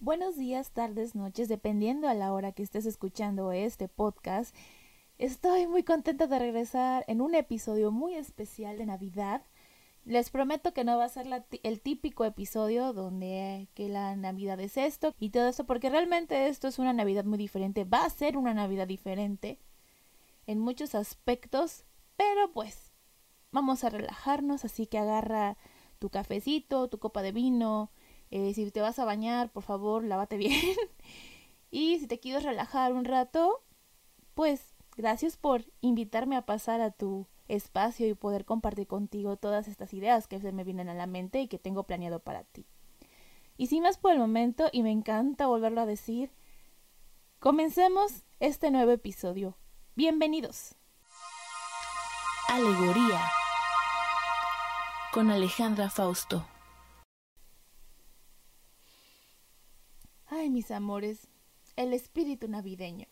Buenos días, tardes, noches, dependiendo a la hora que estés escuchando este podcast. Estoy muy contenta de regresar en un episodio muy especial de Navidad. Les prometo que no va a ser el típico episodio donde que la Navidad es esto y todo esto, porque realmente esto es una Navidad muy diferente. Va a ser una Navidad diferente en muchos aspectos, pero pues vamos a relajarnos, así que agarra tu cafecito, tu copa de vino, eh, si te vas a bañar, por favor, lávate bien. y si te quieres relajar un rato, pues gracias por invitarme a pasar a tu espacio y poder compartir contigo todas estas ideas que se me vienen a la mente y que tengo planeado para ti. Y sin más por el momento, y me encanta volverlo a decir, comencemos este nuevo episodio. Bienvenidos. Alegoría con Alejandra Fausto. Mis amores, el espíritu navideño.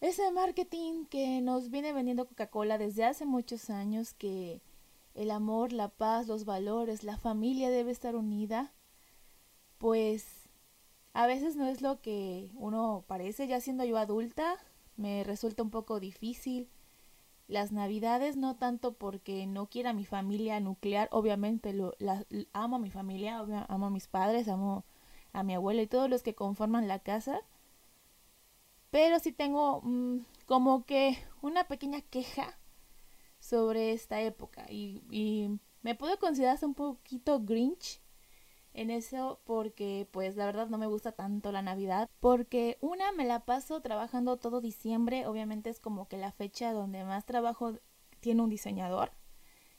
Ese marketing que nos viene vendiendo Coca-Cola desde hace muchos años, que el amor, la paz, los valores, la familia debe estar unida, pues a veces no es lo que uno parece, ya siendo yo adulta, me resulta un poco difícil. Las navidades no tanto porque no quiera mi familia nuclear, obviamente lo, amo a mi familia, amo a mis padres, amo a mi abuela y todos los que conforman la casa. Pero sí tengo mm, como que una pequeña queja sobre esta época y, y me puedo considerar un poquito grinch en eso porque pues la verdad no me gusta tanto la Navidad porque una me la paso trabajando todo diciembre, obviamente es como que la fecha donde más trabajo tiene un diseñador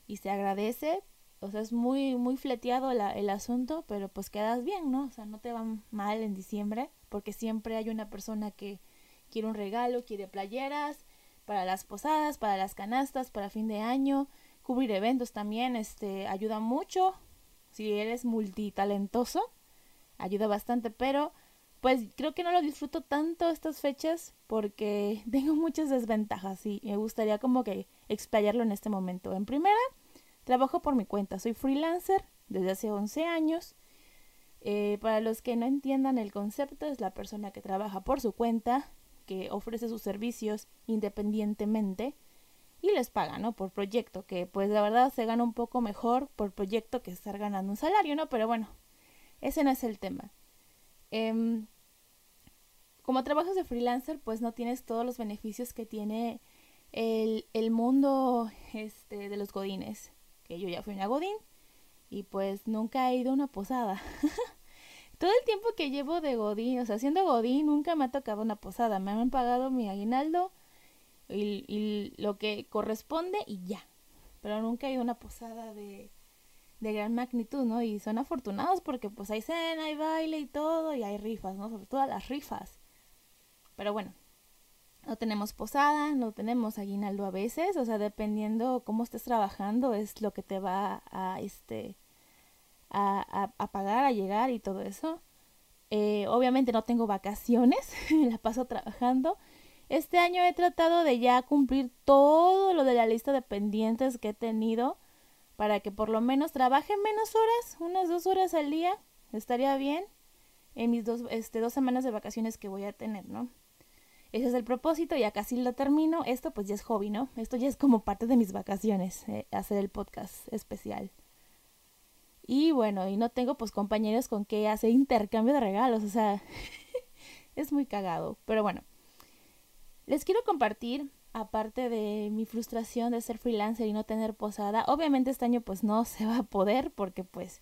y se agradece, o sea, es muy, muy fleteado el asunto, pero pues quedas bien, ¿no? O sea, no te va mal en diciembre, porque siempre hay una persona que quiere un regalo, quiere playeras para las posadas, para las canastas, para fin de año, cubrir eventos también, este, ayuda mucho. Si eres multitalentoso, ayuda bastante, pero pues creo que no lo disfruto tanto estas fechas porque tengo muchas desventajas y me gustaría como que explayarlo en este momento. En primera, Trabajo por mi cuenta, soy freelancer desde hace 11 años. Eh, para los que no entiendan el concepto, es la persona que trabaja por su cuenta, que ofrece sus servicios independientemente y les paga, ¿no? Por proyecto, que pues la verdad se gana un poco mejor por proyecto que estar ganando un salario, ¿no? Pero bueno, ese no es el tema. Em, como trabajas de freelancer, pues no tienes todos los beneficios que tiene el, mundo este, de los godines que yo ya fui una Godín y pues nunca he ido a una posada. Todo el tiempo que llevo de Godín, o sea, siendo Godín, nunca me ha tocado una posada. Me han pagado mi aguinaldo y, lo que corresponde y ya. Pero nunca he ido a una posada de, de gran magnitud, ¿no? Y son afortunados porque pues hay cena, hay baile y todo, y hay rifas, ¿no? Sobre todo las rifas. Pero bueno, no tenemos posada, no tenemos aguinaldo a veces, o sea, dependiendo cómo estés trabajando es lo que te va a, este, a, pagar, a llegar y todo eso. Eh, obviamente no tengo vacaciones, la paso trabajando. Este año he tratado de ya cumplir todo lo de la lista de pendientes que he tenido para que por lo menos trabaje menos horas, unas dos horas al día, estaría bien en mis dos, este, dos semanas de vacaciones que voy a tener, ¿no? Ese es el propósito, ya casi lo termino. Esto pues ya es hobby, ¿no? Esto ya es como parte de mis vacaciones, eh, hacer el podcast especial. Y bueno, y no tengo pues compañeros con que hacer intercambio de regalos, o sea, es muy cagado. Pero bueno, les quiero compartir, aparte de mi frustración de ser freelancer y no tener posada, obviamente este año pues no se va a poder porque pues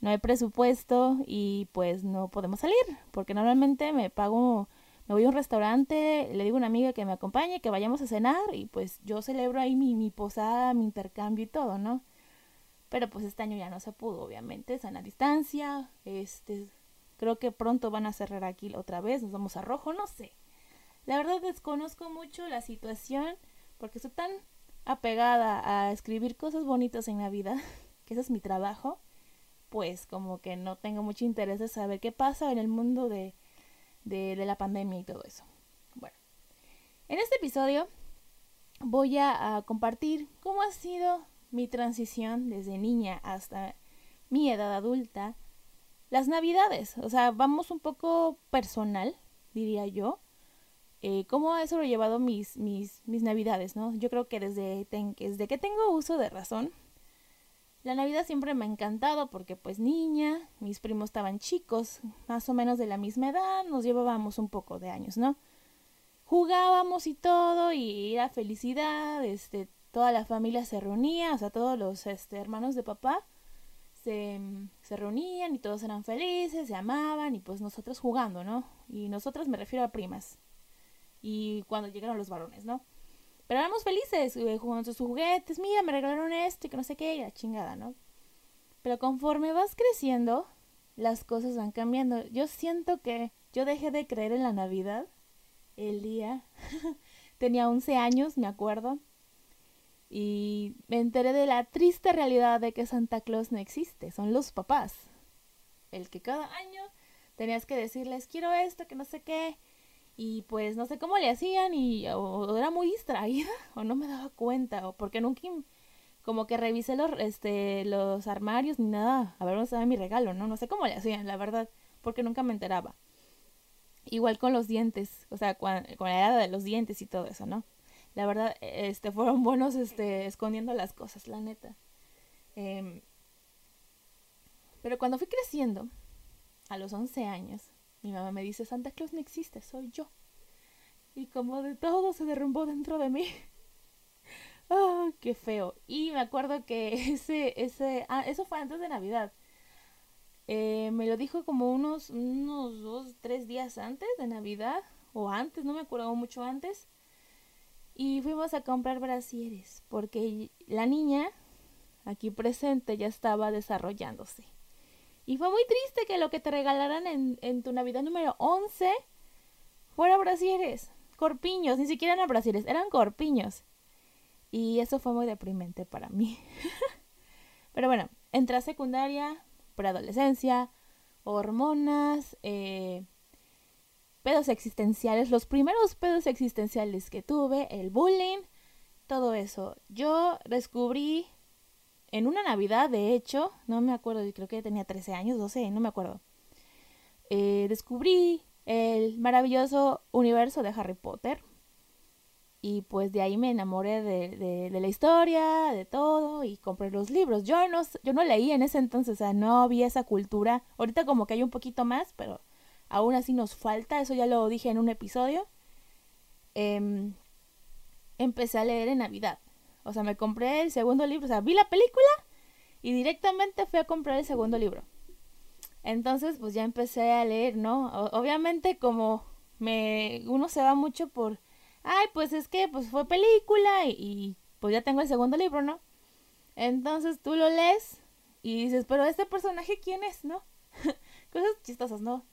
no hay presupuesto y pues no podemos salir, porque normalmente me pago me voy a un restaurante, le digo a una amiga que me acompañe, que vayamos a cenar y pues yo celebro ahí mi, mi posada, mi intercambio y todo, ¿no? Pero pues este año ya no se pudo, obviamente, sana distancia, este, creo que pronto van a cerrar aquí otra vez, nos vamos a rojo, no sé. La verdad desconozco mucho la situación porque estoy tan apegada a escribir cosas bonitas en la vida, que ese es mi trabajo, pues como que no tengo mucho interés de saber qué pasa en el mundo de de, la pandemia y todo eso. Bueno, en este episodio voy a, compartir cómo ha sido mi transición desde niña hasta mi edad adulta las navidades. O sea, vamos un poco personal, diría yo. Eh, ¿Cómo he sobrellevado mis, mis, mis navidades, no? Yo creo que desde, desde que tengo uso de razón, la Navidad siempre me ha encantado porque pues niña, mis primos estaban chicos, más o menos de la misma edad, nos llevábamos un poco de años, ¿no? Jugábamos y todo y era felicidad, este, toda la familia se reunía, o sea, todos los este, hermanos de papá se, se reunían y todos eran felices, se amaban y pues nosotros jugando, ¿no? Y nosotras me refiero a primas. Y cuando llegaron los varones, ¿no? Pero éramos felices, eh, jugando sus juguetes, mira, me regalaron esto y que no sé qué, y la chingada, ¿no? Pero conforme vas creciendo, las cosas van cambiando. Yo siento que yo dejé de creer en la Navidad el día. Tenía 11 años, me acuerdo. Y me enteré de la triste realidad de que Santa Claus no existe, son los papás. El que cada año tenías que decirles, quiero esto, que no sé qué. Y pues no sé cómo le hacían y o, era muy distraída o no me daba cuenta o porque nunca como que revisé los este los armarios ni nada a ver dónde estaba mi regalo, ¿no? No sé cómo le hacían, la verdad, porque nunca me enteraba. Igual con los dientes, o sea, con, la edad de los dientes y todo eso, ¿no? La verdad, este, fueron buenos, este, escondiendo las cosas, la neta. Em, pero cuando fui creciendo, a los 11 años, mi mamá me dice, Santa Claus no existe, soy yo. Y como de todo se derrumbó dentro de mí. ¡Ah, qué feo! Y me acuerdo que ese, ese, ah, eso fue antes de Navidad. Eh, me lo dijo como unos, unos dos, tres días antes de Navidad, o antes, no me acuerdo mucho antes. Y fuimos a comprar brasieres, porque la niña, aquí presente, ya estaba desarrollándose. Y fue muy triste que lo que te regalaran en, en tu Navidad número 11 fuera brasieres, corpiños, ni siquiera eran brasieres, eran corpiños. Y eso fue muy deprimente para mí. Pero bueno, entré a secundaria, preadolescencia, hormonas, eh, pedos existenciales, los primeros pedos existenciales que tuve, el bullying, todo eso. Yo descubrí en una Navidad, de hecho, no me acuerdo, creo que tenía 13 años, 12, no me acuerdo. Eh, descubrí el maravilloso universo de Harry Potter. Y pues de ahí me enamoré de, la historia, de todo, y compré los libros. Yo no, yo no leí en ese entonces, o sea, no había esa cultura. Ahorita como que hay un poquito más, pero aún así nos falta, eso ya lo dije en un episodio. Em, empecé a leer en Navidad. O sea, me compré el segundo libro, o sea, vi la película y directamente fui a comprar el segundo libro. Entonces, pues ya empecé a leer, ¿no? obviamente como me uno se va mucho por ay, pues es que pues fue película y, pues ya tengo el segundo libro, ¿no? Entonces tú lo lees y dices, pero este personaje quién es, ¿no? Cosas chistosas, ¿no?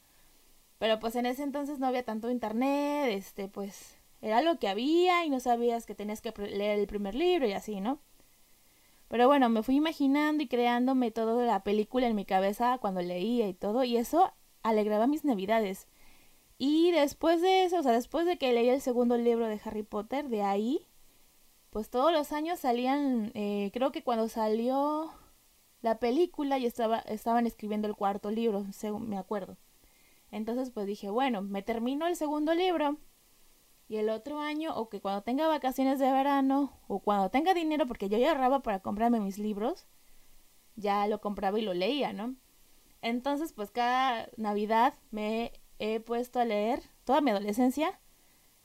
Pero pues en ese entonces no había tanto internet, este, pues era lo que había y no sabías que tenías que leer el primer libro y así, ¿no? Pero bueno, me fui imaginando y creándome toda la película en mi cabeza cuando leía y todo, y eso alegraba mis navidades. Y después de eso, o sea, después de que leí el segundo libro de Harry Potter, de ahí, pues todos los años salían, eh, creo que cuando salió la película y estaba, estaban escribiendo el cuarto libro, según me acuerdo. Entonces pues dije, bueno, me termino el segundo libro y el otro año, o que cuando tenga vacaciones de verano, o cuando tenga dinero, porque yo ya ahorraba para comprarme mis libros, ya lo compraba y lo leía, ¿no? Entonces, pues cada Navidad me he puesto a leer, toda mi adolescencia,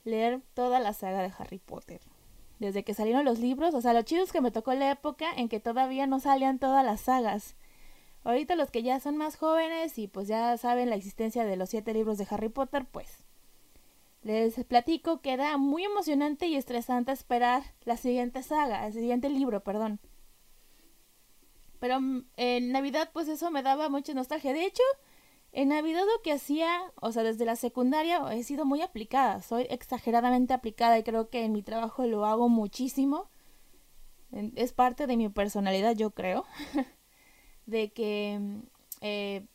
leer toda la saga de Harry Potter. Desde que salieron los libros, o sea, lo chido es que me tocó la época en que todavía no salían todas las sagas. Ahorita los que ya son más jóvenes y pues ya saben la existencia de los siete libros de Harry Potter, pues les platico que era muy emocionante y estresante esperar la siguiente saga, el siguiente libro, perdón. Pero mm, en Navidad pues eso me daba mucha nostalgia. De hecho, en Navidad lo que hacía, o sea, desde la secundaria he sido muy aplicada, soy exageradamente aplicada y creo que en mi trabajo lo hago muchísimo. Es parte de mi personalidad, yo creo, de que mm, eh,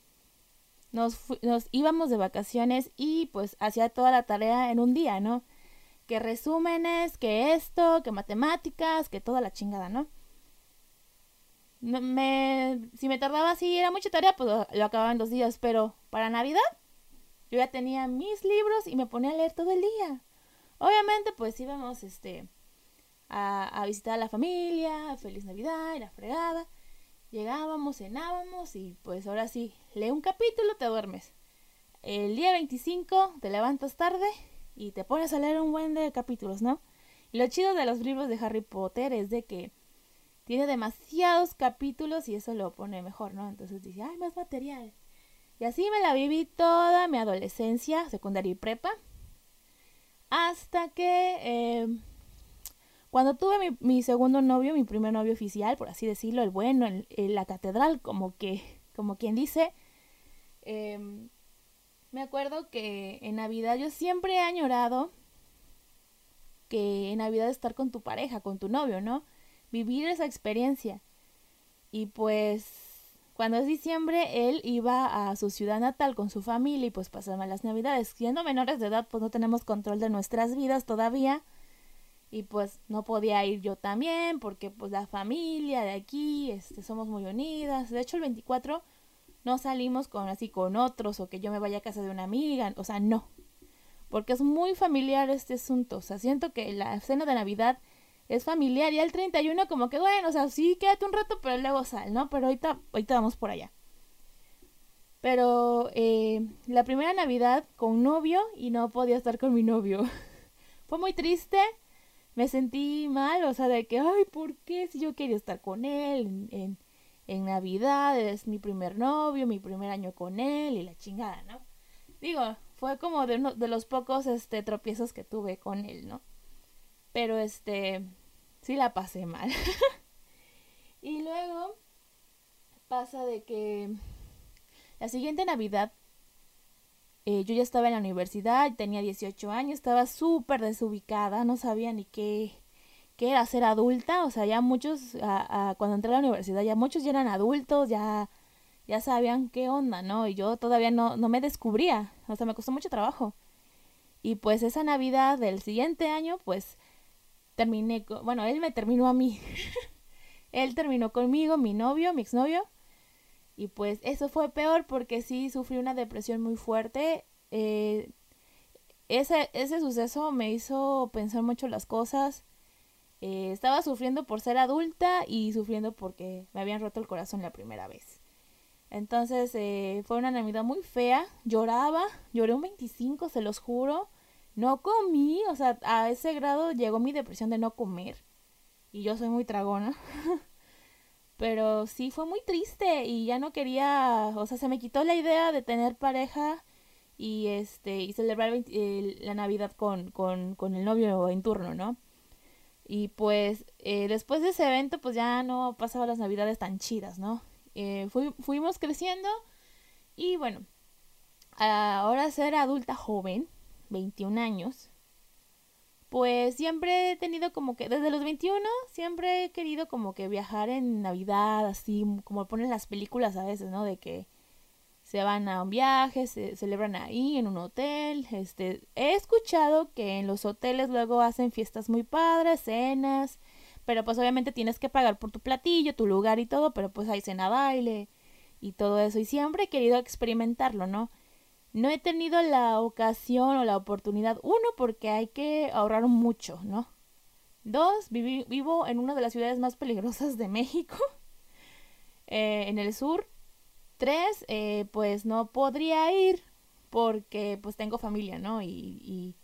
nos, nos íbamos de vacaciones y pues hacía toda la tarea en un día, ¿no? Que resúmenes, que esto, que matemáticas, que toda la chingada, ¿no? me, si me tardaba así, era mucha tarea, pues lo, acababa en dos días. Pero para Navidad, yo ya tenía mis libros y me ponía a leer todo el día. Obviamente, pues íbamos este, a, a visitar a la familia, feliz Navidad y la fregada. Llegábamos, cenábamos y pues ahora sí, lee un capítulo, te duermes. El día 25 te levantas tarde y te pones a leer un buen de capítulos, ¿no? Y lo chido de los libros de Harry Potter es de que tiene demasiados capítulos y eso lo pone mejor, ¿no? Entonces dice, ay, más material. Y así me la viví toda mi adolescencia, secundaria y prepa. Hasta que eh, cuando tuve mi, segundo novio, mi primer novio oficial, por así decirlo, el bueno, en, la catedral, como que, como quien dice, em, me acuerdo que en Navidad yo siempre he añorado que en Navidad estar con tu pareja, con tu novio, ¿no? Vivir esa experiencia. Y pues cuando es diciembre, él iba a su ciudad natal con su familia y pues pasaban las navidades. Siendo menores de edad, pues no tenemos control de nuestras vidas todavía. Y pues no podía ir yo también, porque pues la familia de aquí, este, somos muy unidas. De hecho, el 24 no salimos con así con otros o que yo me vaya a casa de una amiga, o sea, no. Porque es muy familiar este asunto. O sea, siento que la cena de Navidad es familiar y el 31 como que bueno, o sea, sí, quédate un rato, pero luego sal, ¿no? Pero ahorita, ahorita vamos por allá. Pero eh, la primera Navidad con novio y no podía estar con mi novio. Fue muy triste, me sentí mal, o sea, de que, ay, ¿por qué si yo quería estar con él en, en Navidad, es mi primer novio, mi primer año con él y la chingada, ¿no? Digo, fue como de uno de los pocos este tropiezos que tuve con él, ¿no? Pero este sí la pasé mal. y luego pasa de que la siguiente Navidad eh, yo ya estaba en la universidad, tenía 18 años, estaba súper desubicada, no sabía ni qué que era ser adulta, o sea, ya muchos, a, cuando entré a la universidad, ya muchos ya eran adultos, ya, ya sabían qué onda, ¿no? Y yo todavía no, no me descubría, o sea, me costó mucho trabajo. Y pues esa Navidad del siguiente año, pues terminé, con, bueno, él me terminó a mí. él terminó conmigo, mi novio, mi exnovio. Y pues eso fue peor porque sí sufrí una depresión muy fuerte. Eh, ese, ese suceso me hizo pensar mucho las cosas eh, estaba sufriendo por ser adulta y sufriendo porque me habían roto el corazón la primera vez. Entonces eh, fue una Navidad muy fea, lloraba, lloré un 25, se los juro. No comí, o sea, a ese grado llegó mi depresión de no comer. Y yo soy muy tragona. Pero sí fue muy triste y ya no quería, o sea, se me quitó la idea de tener pareja y este y celebrar la Navidad con, con, con el novio en turno, ¿no? Y pues eh, después de ese evento pues ya no pasaba las navidades tan chidas, ¿no? Eh, fuimos creciendo y bueno, ahora ser adulta joven, 21 años, pues siempre he tenido como que, desde los 21, siempre he querido como que viajar en Navidad, así como ponen las películas a veces, ¿no? De que se van a un viaje, se celebran ahí en un hotel. Este, he escuchado que en los hoteles luego hacen fiestas muy padres, cenas, pero pues obviamente tienes que pagar por tu platillo, tu lugar y todo, pero pues hay cena baile y todo eso y siempre he querido experimentarlo, ¿no? No he tenido la ocasión o la oportunidad, uno porque hay que ahorrar mucho, ¿no? Dos, vivo en una de las ciudades más peligrosas de México, eh, en el sur, Tres, eh, pues no podría ir porque pues tengo familia, ¿no? Y,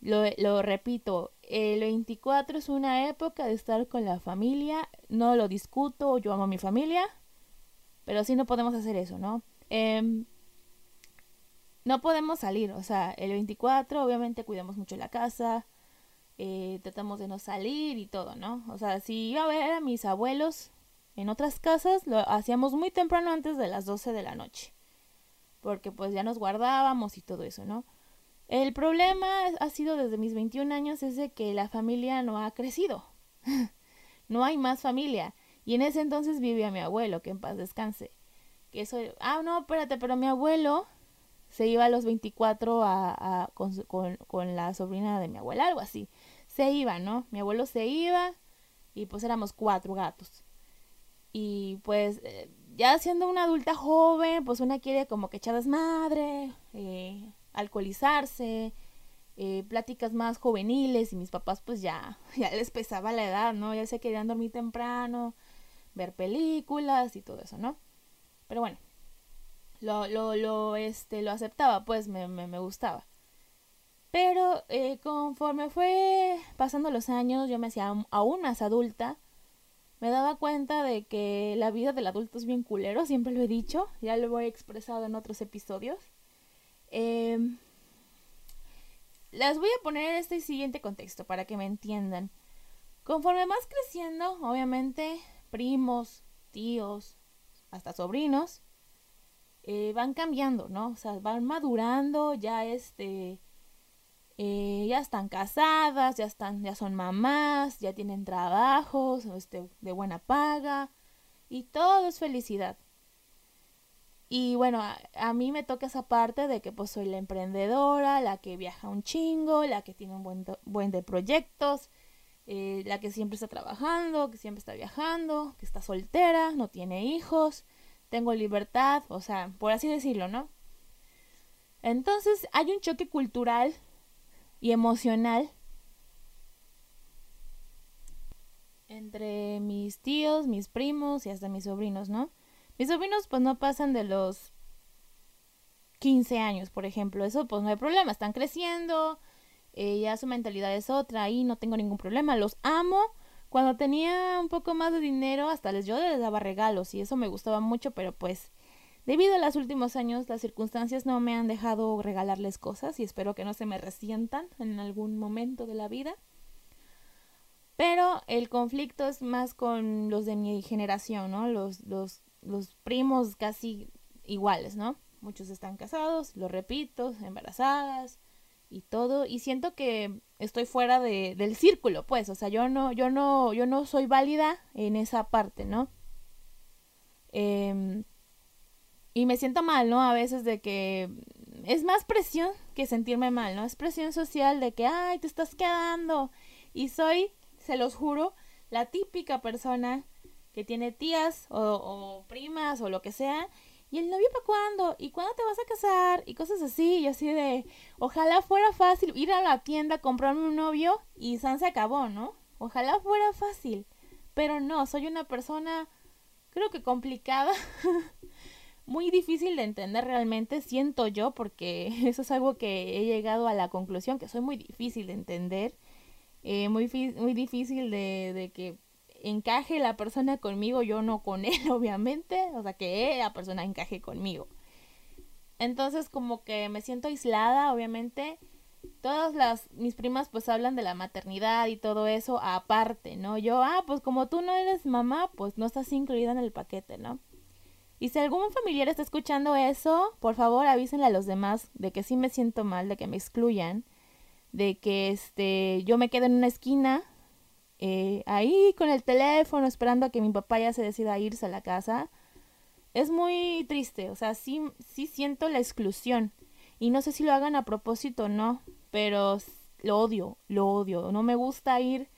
lo, lo, repito, el 24 es una época de estar con la familia, no lo discuto, yo amo a mi familia, pero sí no podemos hacer eso, ¿no? Em, no podemos salir, o sea, el 24 obviamente cuidamos mucho la casa, eh, tratamos de no salir y todo, ¿no? O sea, si iba a ver a mis abuelos, en otras casas lo hacíamos muy temprano antes de las 12 de la noche, porque pues ya nos guardábamos y todo eso, ¿no? El problema ha sido desde mis 21 años es de que la familia no ha crecido. no hay más familia. Y en ese entonces vivía mi abuelo, que en paz descanse. Que eso, ah, no, espérate, pero mi abuelo se iba a los 24 a, con, con, con, la sobrina de mi abuela, algo así. Se iba, ¿no? Mi abuelo se iba y pues éramos cuatro gatos. Y pues eh, ya siendo una adulta joven, pues una quiere como que echar desmadre, eh, alcoholizarse, eh, pláticas más juveniles y mis papás pues ya, ya les pesaba la edad, ¿no? Ya se querían dormir temprano, ver películas y todo eso, ¿no? Pero bueno, lo, lo, lo, este, lo aceptaba, pues me, me, me gustaba. Pero eh, conforme fue pasando los años, yo me hacía aún más adulta, me daba cuenta de que la vida del adulto es bien culero, siempre lo he dicho, ya lo he expresado en otros episodios. Eh, les voy a poner este siguiente contexto para que me entiendan. Conforme más creciendo, obviamente, primos, tíos, hasta sobrinos, eh, van cambiando, ¿no? O sea, van madurando, ya este, eh, ya están casadas, ya están, ya son mamás, ya tienen trabajos, este, de buena paga, y todo es felicidad. Y bueno, a, mí me toca esa parte de que pues soy la emprendedora, la que viaja un chingo, la que tiene un buen, buen de proyectos, eh, la que siempre está trabajando, que siempre está viajando, que está soltera, no tiene hijos, tengo libertad, o sea, por así decirlo, ¿no? Entonces hay un choque cultural y emocional entre mis tíos, mis primos y hasta mis sobrinos, ¿no? Mis sobrinos pues no pasan de los 15 años, por ejemplo. Eso pues no hay problema, están creciendo, eh, ya su mentalidad es otra, ahí no tengo ningún problema, los amo. Cuando tenía un poco más de dinero, hasta les yo les daba regalos y eso me gustaba mucho, pero pues debido a los últimos años las circunstancias no me han dejado regalarles cosas y espero que no se me resientan en algún momento de la vida. Pero el conflicto es más con los de mi generación, ¿no? Los, los los primos casi iguales, ¿no? Muchos están casados, lo repito, embarazadas y todo. Y siento que estoy fuera de, del círculo, pues. O sea, yo no, yo no, yo no soy válida en esa parte, ¿no? Em, y me siento mal, ¿no? A veces de que es más presión que sentirme mal, ¿no? Es presión social de que, ay, te estás quedando. Y soy, se los juro, la típica persona que tiene tías o, primas o lo que sea. ¿Y el novio para cuándo? ¿Y cuándo te vas a casar? Y cosas así, y así de, ojalá fuera fácil ir a la tienda, comprarme un novio y San se acabó, ¿no? Ojalá fuera fácil. Pero no, soy una persona, creo que complicada, muy difícil de entender realmente, siento yo, porque eso es algo que he llegado a la conclusión, que soy muy difícil de entender, eh, muy, muy difícil de, de que encaje la persona conmigo, yo no con él, obviamente, o sea, que la persona encaje conmigo. Entonces, como que me siento aislada, obviamente. Todas las mis primas pues hablan de la maternidad y todo eso aparte, ¿no? Yo, ah, pues como tú no eres mamá, pues no estás incluida en el paquete, ¿no? Y si algún familiar está escuchando eso, por favor avísenle a los demás de que sí me siento mal, de que me excluyan, de que este yo me quedo en una esquina eh, ahí con el teléfono esperando a que mi papá ya se decida a irse a la casa, es muy triste. O sea, sí, sí siento la exclusión. Y no sé si lo hagan a propósito o no, pero lo odio, lo odio. No me gusta ir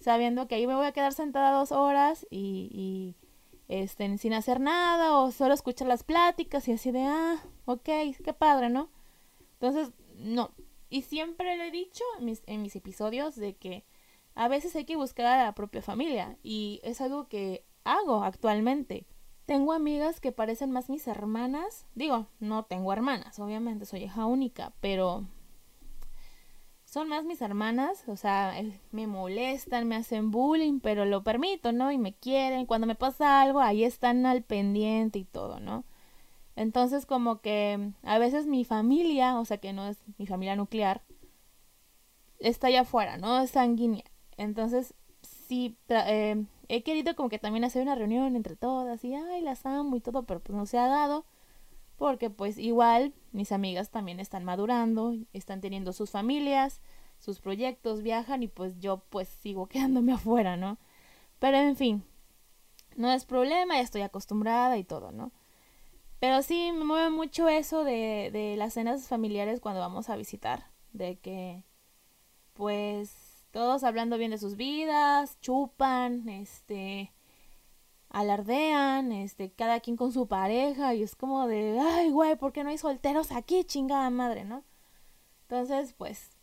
sabiendo que ahí me voy a quedar sentada dos horas y, y este, sin hacer nada o solo escuchar las pláticas y así de, ah, ok, qué padre, ¿no? Entonces, no. Y siempre le he dicho mis, en mis episodios de que a veces hay que buscar a la propia familia y es algo que hago actualmente. Tengo amigas que parecen más mis hermanas. Digo, no tengo hermanas, obviamente, soy hija única, pero son más mis hermanas, o sea, me molestan, me hacen bullying, pero lo permito, ¿no? Y me quieren, cuando me pasa algo, ahí están al pendiente y todo, ¿no? Entonces como que a veces mi familia, o sea que no es mi familia nuclear, está allá afuera, ¿no? Es sanguínea. Entonces, sí, eh, he querido como que también hacer una reunión entre todas y, ay, las amo y todo, pero pues no se ha dado. Porque pues igual mis amigas también están madurando, están teniendo sus familias, sus proyectos, viajan y pues yo pues sigo quedándome afuera, ¿no? Pero en fin, no es problema, ya estoy acostumbrada y todo, ¿no? Pero sí me mueve mucho eso de, de las cenas familiares cuando vamos a visitar, de que pues todos hablando bien de sus vidas, chupan, este, alardean, este, cada quien con su pareja y es como de, ay, güey, ¿por qué no hay solteros aquí, chingada madre, no? Entonces, pues,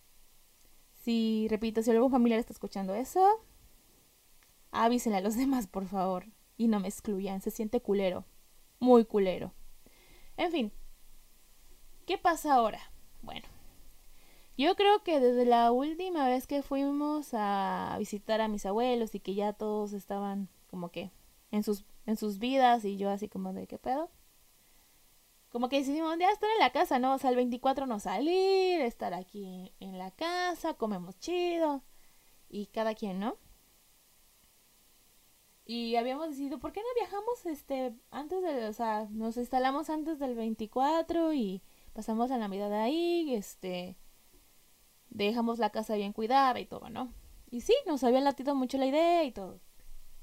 si, repito, si algún familiar está escuchando eso, avísenle a los demás, por favor, y no me excluyan, se siente culero, muy culero. En fin, ¿qué pasa ahora? Bueno, yo creo que desde la última vez que fuimos a visitar a mis abuelos y que ya todos estaban como que en sus, en sus vidas y yo así como de qué pedo. Como que decidimos ya estar en la casa, ¿no? O sea, el 24 no salir, estar aquí en la casa, comemos chido y cada quien, ¿no? Y habíamos decidido, ¿por qué no viajamos este antes de, o sea, nos instalamos antes del 24 y pasamos la Navidad ahí, este dejamos la casa bien cuidada y todo, ¿no? Y sí, nos había latido mucho la idea y todo.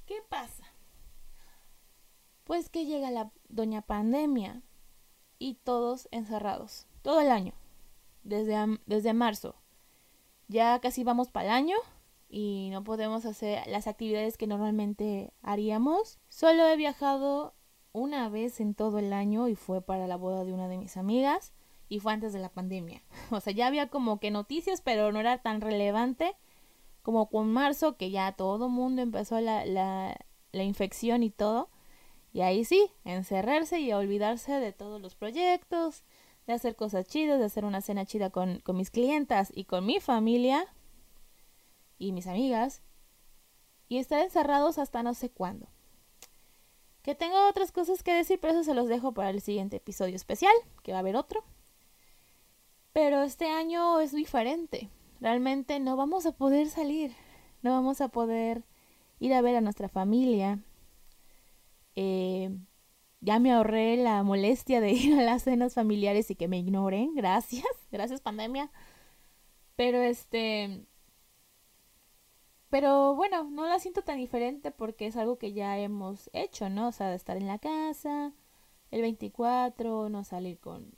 ¿Qué pasa? Pues que llega la doña pandemia y todos encerrados, todo el año, desde, desde marzo. Ya casi vamos para el año y no podemos hacer las actividades que normalmente haríamos. Solo he viajado una vez en todo el año y fue para la boda de una de mis amigas y fue antes de la pandemia. O sea, ya había como que noticias, pero no era tan relevante como con marzo, que ya todo mundo empezó la, la, la infección y todo. Y ahí sí, encerrarse y olvidarse de todos los proyectos, de hacer cosas chidas, de hacer una cena chida con, con mis clientas y con mi familia y mis amigas. Y estar encerrados hasta no sé cuándo. Que tengo otras cosas que decir, pero eso se los dejo para el siguiente episodio especial, que va a haber otro. Pero este año es diferente. Realmente no vamos a poder salir. No vamos a poder ir a ver a nuestra familia. Eh, ya me ahorré la molestia de ir a las cenas familiares y que me ignoren. Gracias. Gracias, pandemia. Pero este. Pero bueno, no la siento tan diferente porque es algo que ya hemos hecho, ¿no? O sea, de estar en la casa, el 24, no salir con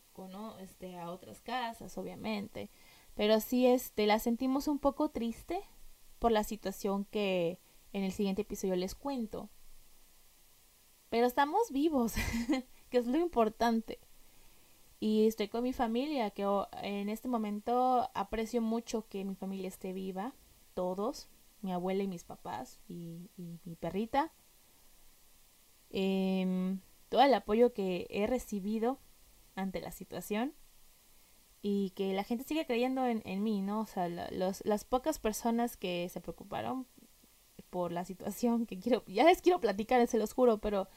este, a otras casas, obviamente. Pero sí, este, la sentimos un poco triste por la situación que en el siguiente episodio les cuento. Pero estamos vivos, que es lo importante. Y estoy con mi familia, que en este momento aprecio mucho que mi familia esté viva, todos, mi abuela y mis papás y, mi perrita. Em, todo el apoyo que he recibido ante la situación y que la gente sigue creyendo en, en mí, ¿no? O sea, los, las pocas personas que se preocuparon por la situación que quiero, ya les quiero platicar, se los juro, pero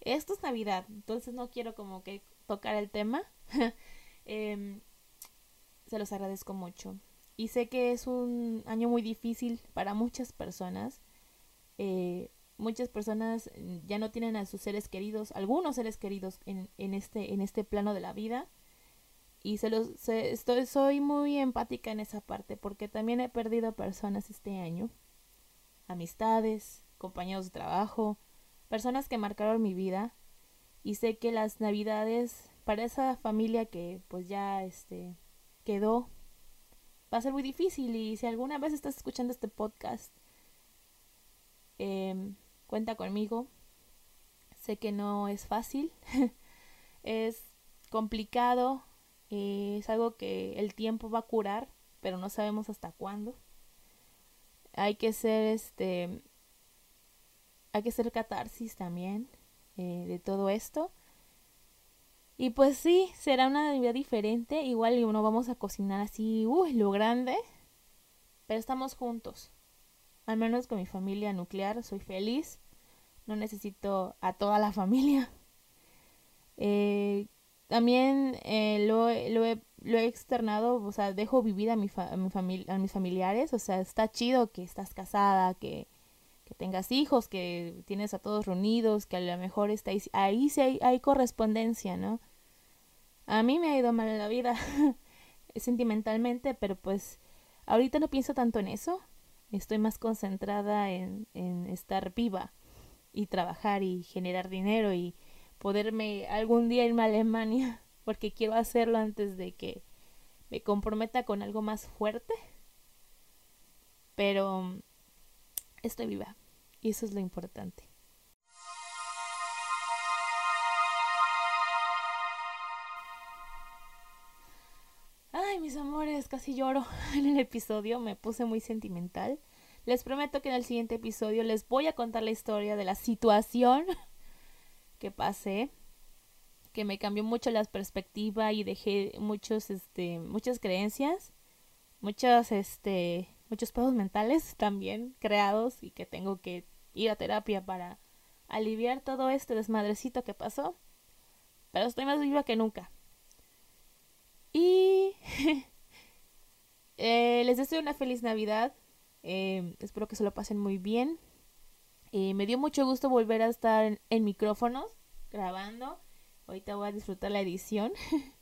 esto es Navidad, entonces no quiero como que tocar el tema. Em, se los agradezco mucho. Y sé que es un año muy difícil para muchas personas. Eh, muchas personas mm, ya no tienen a sus seres queridos, algunos seres queridos en, en este, en este plano de la vida. Y se los, estoy, soy muy empática en esa parte porque también he perdido personas este año. Amistades, compañeros de trabajo, personas que marcaron mi vida. Y sé que las navidades para esa familia que pues ya este quedó va a ser muy difícil y si alguna vez estás escuchando este podcast eh, cuenta conmigo. Sé que no es fácil, es complicado, es algo que el tiempo va a curar, pero no sabemos hasta cuándo. Hay que ser este, hay que ser catarsis también eh, de todo esto. Y pues sí, será una Navidad diferente. Igual no vamos a cocinar así, uy, lo grande. Pero estamos juntos al menos con mi familia nuclear, soy feliz. No necesito a toda la familia. Eh, también eh, lo, lo, he, lo, he, externado, o sea, dejo vivir a, mi, a, mi a mis familiares. O sea, está chido que estás casada, que, que tengas hijos, que tienes a todos reunidos, que a lo mejor estáis, ahí sí hay, hay correspondencia, ¿no? A mí me ha ido mal en la vida, sentimentalmente, pero pues ahorita no pienso tanto en eso. Estoy más concentrada en, en estar viva y trabajar y generar dinero y poderme algún día irme a Alemania porque quiero hacerlo antes de que me comprometa con algo más fuerte. Pero estoy viva y eso es lo importante. Casi lloro en el episodio, me puse muy sentimental. Les prometo que en el siguiente episodio les voy a contar la historia de la situación que pasé, que me cambió mucho la perspectiva y dejé muchos, este, muchas creencias, muchos, este, muchos pedos mentales también creados y que tengo que ir a terapia para aliviar todo este desmadrecito que pasó. Pero estoy más viva que nunca. Y eh, les deseo una feliz Navidad. Eh, espero que se lo pasen muy bien. Eh, me dio mucho gusto volver a estar en, micrófonos grabando. Ahorita voy a disfrutar la edición.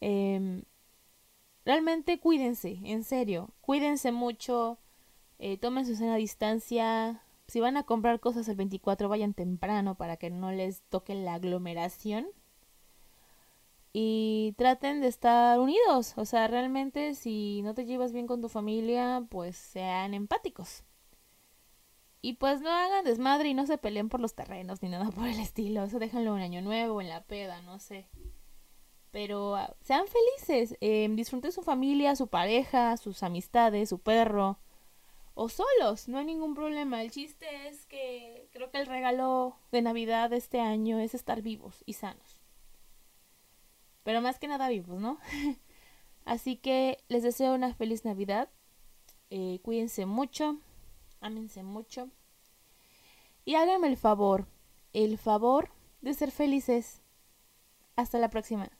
Em, realmente cuídense, en serio. Cuídense mucho. tomen su cena distancia. Si van a comprar cosas el 24, vayan temprano para que no les toque la aglomeración y traten de estar unidos. O sea, realmente si no te llevas bien con tu familia, pues sean empáticos. Y pues no hagan desmadre y no se peleen por los terrenos ni nada por el estilo. Eso déjenlo en año nuevo, en la peda, no sé. Pero ah, sean felices, em, disfruten su familia, su pareja, sus amistades, su perro. O solos, no hay ningún problema. El chiste es que creo que el regalo de Navidad de este año es estar vivos y sanos pero más que nada vivos, ¿no? Así que les deseo una feliz Navidad, eh, cuídense mucho, ámense mucho y háganme el favor, el favor de ser felices. Hasta la próxima.